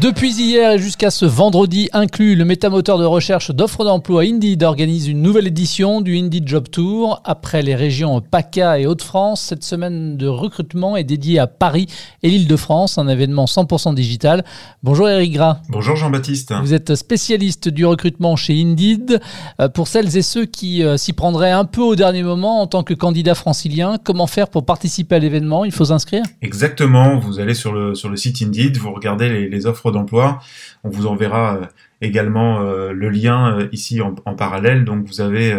Depuis hier et jusqu'à ce vendredi inclus, le métamoteur de recherche d'offres d'emploi Indeed organise une nouvelle édition du Indeed Job Tour. Après les régions PACA et Hauts-de-France, cette semaine de recrutement est dédiée à Paris et l'Île-de-France, un événement 100% digital. Bonjour Eric Gras. Bonjour Jean-Baptiste. Vous êtes spécialiste du recrutement chez Indeed. Euh, pour celles et ceux qui euh, s'y prendraient un peu au dernier moment en tant que candidat francilien, comment faire pour participer à l'événement? Il faut s'inscrire? Exactement, vous allez sur le, sur le site Indeed, vous regardez les, les offres d'emploi. On vous enverra euh, également euh, le lien euh, ici en, parallèle. Donc vous avez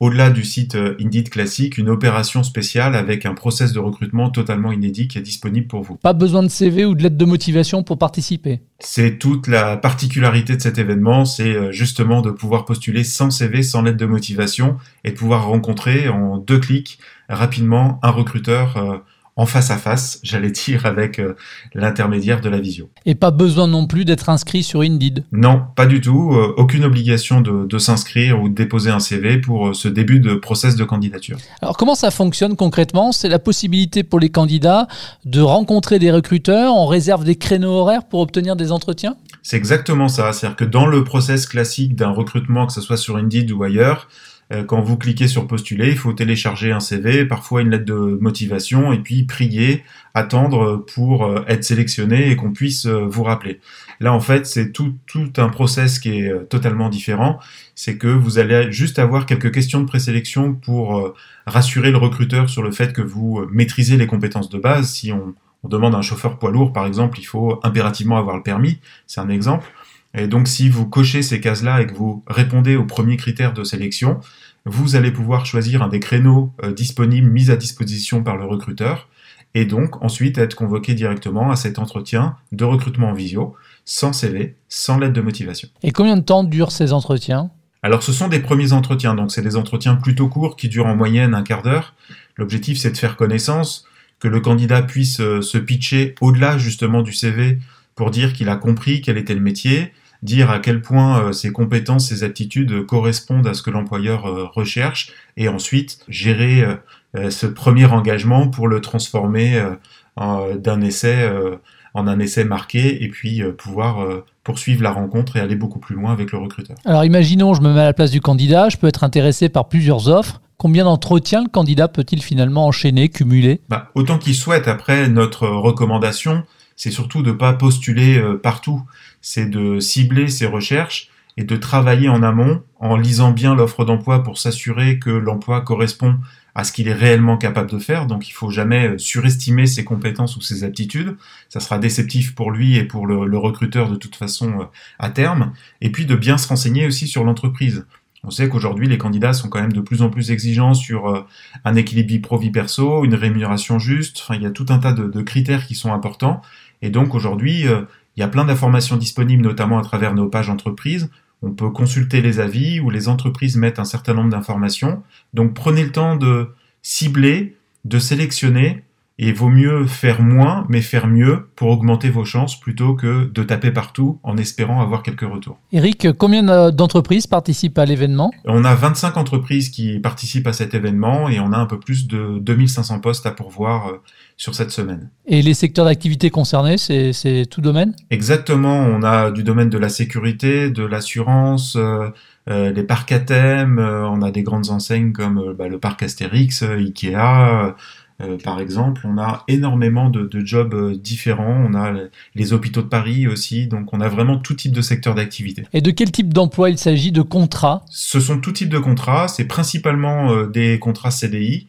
au-delà du site Indeed classique, une opération spéciale avec un process de recrutement totalement inédit qui est disponible pour vous. Pas besoin de CV ou de lettre de motivation pour participer? C'est toute la particularité de cet événement, c'est justement de pouvoir postuler sans CV, sans lettre de motivation et de pouvoir rencontrer en deux clics rapidement un recruteur en face à face, j'allais dire, avec euh, l'intermédiaire de la visio. Et pas besoin non plus d'être inscrit sur Indeed Non, pas du tout. Euh, aucune obligation de, s'inscrire ou de déposer un CV pour euh, ce début de process de candidature. Alors comment ça fonctionne concrètement? C'est la possibilité pour les candidats de rencontrer des recruteurs, on réserve des créneaux horaires pour obtenir des entretiens? C'est exactement ça. C'est-à-dire que dans le process classique d'un recrutement, que ce soit sur Indeed ou ailleurs, quand vous cliquez sur postuler, il faut télécharger un CV, parfois une lettre de motivation, et puis prier, attendre pour euh, être sélectionné et qu'on puisse euh, vous rappeler. Là, en fait, c'est tout, tout un process qui est totalement différent. C'est que vous allez juste avoir quelques questions de présélection pour rassurer le recruteur sur le fait que vous maîtrisez les compétences de base. Si on, on demande un chauffeur poids lourd, par exemple, il faut impérativement avoir le permis. C'est un exemple. Et donc si vous cochez ces cases-là et que vous répondez aux premiers critères de sélection, vous allez pouvoir choisir un des créneaux euh, disponibles mis à disposition par le recruteur et donc ensuite être convoqué directement à cet entretien de recrutement en visio, sans CV, sans lettre de motivation. Et combien de temps durent ces entretiens? Alors ce sont des premiers entretiens, donc c'est des entretiens plutôt courts qui durent en moyenne un quart d'heure. L'objectif c'est de faire connaissance, que le candidat puisse euh, se pitcher au-delà justement du CV pour dire qu'il a compris quel était le métier, dire à quel point euh, ses compétences, ses aptitudes correspondent à ce que l'employeur euh, recherche, et ensuite gérer euh, ce premier engagement pour le transformer d'un essai en un essai marqué, et puis pouvoir poursuivre la rencontre et aller beaucoup plus loin avec le recruteur. Alors imaginons, je me mets à la place du candidat, je peux être intéressé par plusieurs offres. Combien d'entretiens le candidat peut-il finalement enchaîner, cumuler? Bah, Autant qu'il souhaite. Après, notre recommandation, c'est surtout de ne pas postuler partout c'est de cibler ses recherches et de travailler en amont en lisant bien l'offre d'emploi pour s'assurer que l'emploi correspond à ce qu'il est réellement capable de faire. Donc il faut jamais euh, surestimer ses compétences ou ses aptitudes. Ça sera déceptif pour lui et pour le, recruteur de toute façon euh, à terme. Et puis de bien se renseigner aussi sur l'entreprise. On sait qu'aujourd'hui les candidats sont quand même de plus en plus exigeants sur euh, un équilibre vie pro vie perso, une rémunération juste. Il y a tout un tas de, critères qui sont importants. Et donc aujourd'hui il y a plein d'informations disponibles, notamment à travers nos pages entreprises. On peut consulter les avis où les entreprises mettent un certain nombre d'informations. Donc prenez le temps de cibler, de sélectionner et vaut mieux faire moins, mais faire mieux pour augmenter vos chances plutôt que de taper partout en espérant avoir quelques retours. Eric, combien d'entreprises participent à l'événement? On a 25 entreprises qui participent à cet événement et on a un peu plus de 2500 postes à pourvoir euh, sur cette semaine. Et les secteurs d'activité concernés, c'est tout domaine? Exactement, on a du domaine de la sécurité, de l'assurance, euh, euh, les parcs à thème, on a des grandes enseignes comme bah, le parc Astérix, Ikea, euh, par exemple, on a énormément de, jobs euh, différents. On a les hôpitaux de Paris aussi, donc on a vraiment tout type de secteur d'activité. Et de quel type d'emploi il s'agit De contrats Ce sont tout type de contrats. C'est principalement euh, des contrats CDI.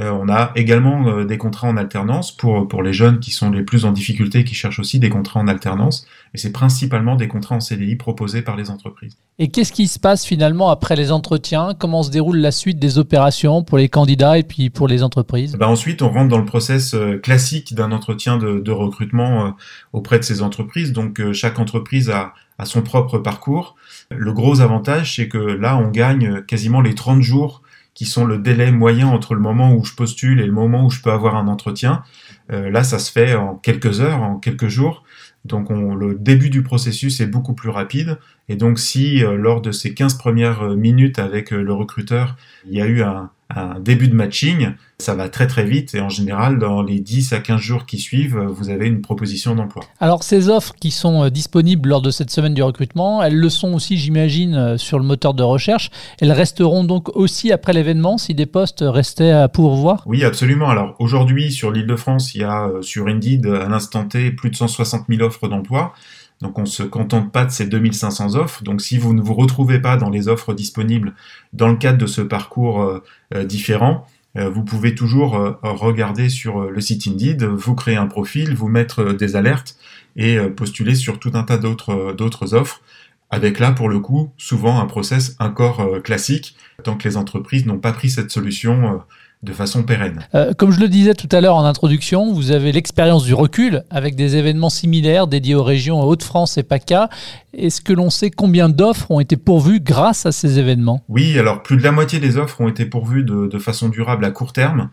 Euh, on a également euh, des contrats en alternance pour, pour les jeunes qui sont les plus en difficulté, qui cherchent aussi des contrats en alternance. Et c'est principalement des contrats en CDI proposés par les entreprises. Et qu'est-ce qui se passe finalement après les entretiens? Comment se déroule la suite des opérations pour les candidats et puis pour les entreprises? Ben Ensuite, on rentre dans le process euh, classique d'un entretien de, de, recrutement auprès de ces entreprises. Donc chaque entreprise a, a son propre parcours. Le gros avantage, c'est que là, on gagne quasiment les 30 jours qui sont le délai moyen entre le moment où je postule et le moment où je peux avoir un entretien. Euh, là, ça se fait en quelques heures, en quelques jours. Donc on, le début du processus est beaucoup plus rapide. Et donc si euh, lors de ces 15 premières euh, minutes avec le recruteur, il y a eu un, un début de matching, ça va très très vite et en général, dans les 10 à 15 jours qui suivent, vous avez une proposition d'emploi. Alors ces offres qui sont euh, disponibles lors de cette semaine du recrutement, elles le sont aussi, j'imagine, euh, sur le moteur de recherche. Elles resteront donc aussi après l'événement si des postes restaient à pourvoir? Oui, absolument. Alors aujourd'hui, sur l'île de France, il y a euh, sur Indeed, à l'instant T, plus de 160 000 offres d'emploi. Donc on ne se contente pas de ces 2500 offres. Donc si vous ne vous retrouvez pas dans les offres disponibles dans le cadre de ce parcours euh, euh, différent, euh, vous pouvez toujours regarder sur le site Indeed, vous créer un profil, vous mettre des alertes et postuler sur tout un tas d'autres d'autres offres avec là pour le coup souvent un process encore classique tant que les entreprises n'ont pas pris cette solution de façon pérenne. Euh, comme je le disais tout à l'heure en introduction, vous avez l'expérience du recul avec des événements similaires dédiés aux régions Hauts-de-France et PACA. Est-ce que l'on sait combien d'offres ont été pourvues grâce à ces événements? Oui, alors plus de la moitié des offres ont été pourvues de, façon durable à court terme.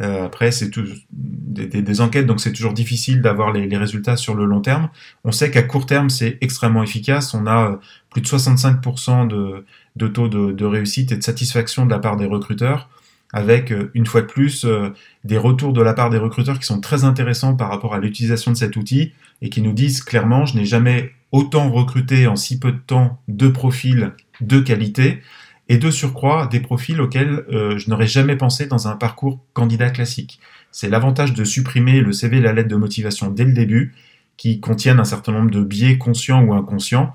Euh, après, c'est des, des, enquêtes, donc c'est toujours difficile d'avoir les, résultats sur le long terme. On sait qu'à court terme, c'est extrêmement efficace. On a euh, plus de 65% de, de taux de, de réussite et de satisfaction de la part des recruteurs avec euh, une fois de plus euh, des retours de la part des recruteurs qui sont très intéressants par rapport à l'utilisation de cet outil et qui nous disent clairement je n'ai jamais autant recruté en si peu de temps de profils de qualité et de surcroît des profils auxquels euh, je n'aurais jamais pensé dans un parcours candidat classique. C'est l'avantage de supprimer le CV et la lettre de motivation dès le début qui contiennent un certain nombre de biais conscients ou inconscients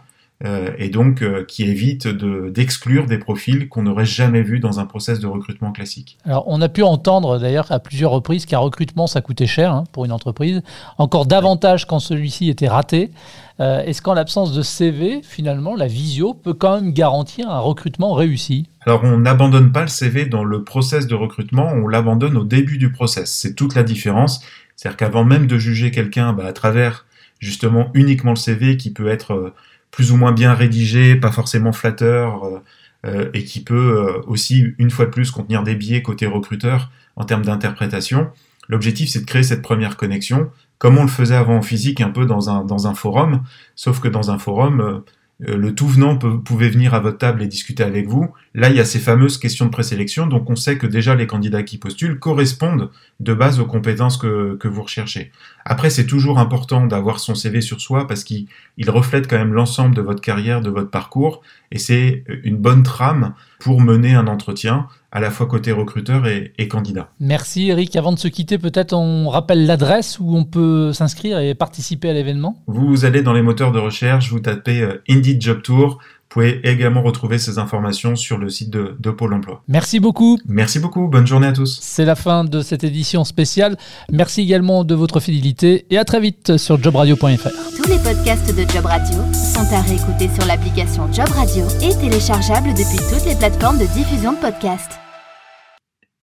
et donc euh, qui évite d'exclure des profils qu'on n'aurait jamais vus dans un process de recrutement classique. Alors on a pu entendre d'ailleurs à plusieurs reprises qu'un recrutement ça coûtait cher hein, pour une entreprise, encore davantage quand celui-ci était raté. Euh, est-ce qu'en l'absence de CV, finalement, la visio peut quand même garantir un recrutement réussi? Alors on n'abandonne pas le CV dans le process de recrutement, on l'abandonne au début du process. C'est toute la différence. C'est-à-dire qu'avant même de juger quelqu'un bah, à travers justement uniquement le CV qui peut être plus ou moins bien rédigé, pas forcément flatteur, euh, euh, et qui peut euh, aussi, une fois de plus, contenir des biais côté recruteur en termes d'interprétation. L'objectif, c'est de créer cette première connexion, comme on le faisait avant en physique, un peu dans un, dans un forum, sauf que dans un forum, le tout venant pouvait venir à votre table et discuter avec vous. Là, il y a ces fameuses questions de présélection, donc on sait que déjà les candidats qui postulent correspondent de base aux compétences que, que vous recherchez. Après, c'est toujours important d'avoir son CV sur soi parce qu'il reflète quand même l'ensemble de votre carrière, de votre parcours, et c'est une bonne trame pour mener un entretien à la fois côté recruteur et, candidat. Merci Eric. Avant de se quitter, peut-être on rappelle l'adresse où on peut s'inscrire et participer à l'événement? Vous allez dans les moteurs de recherche, vous tapez euh, Indeed Job Tour. Vous pouvez également retrouver ces informations sur le site de, de, Pôle emploi. Merci beaucoup. Merci beaucoup. Bonne journée à tous. C'est la fin de cette édition spéciale. Merci également de votre fidélité et à très vite sur jobradio.fr. Tous les podcasts de Job Radio sont à réécouter sur l'application Job Radio et téléchargeables depuis toutes les plateformes de diffusion de podcasts.